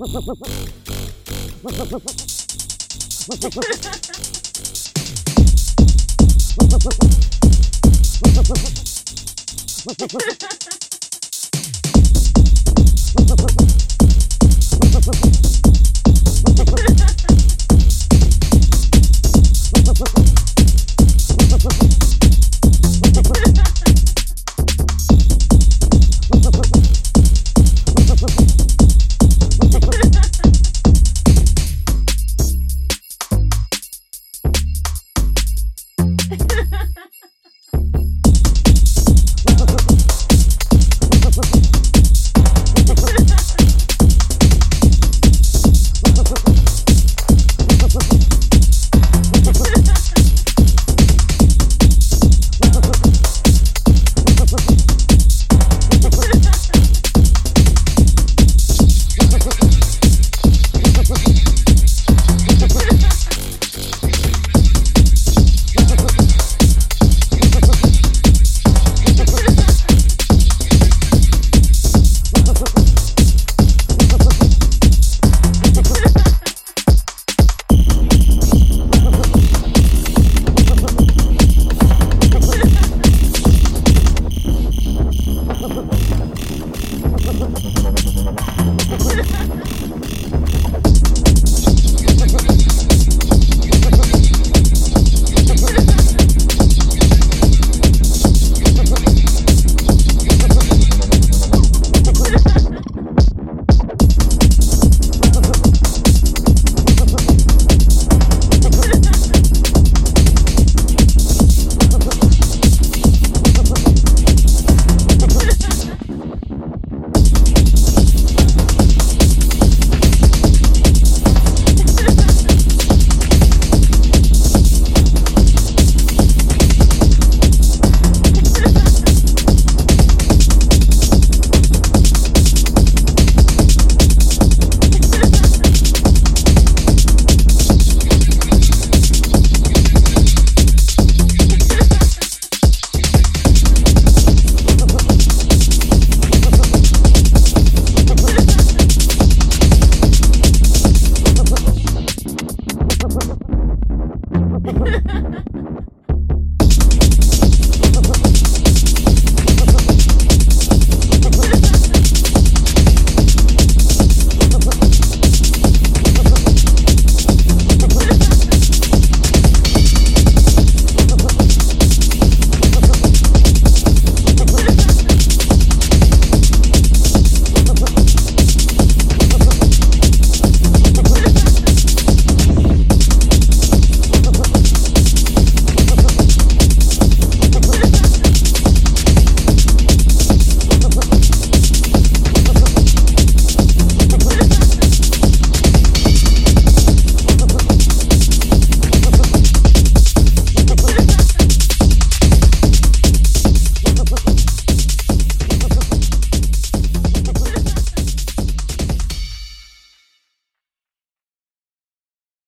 Ha ha ha! Ha ha ha!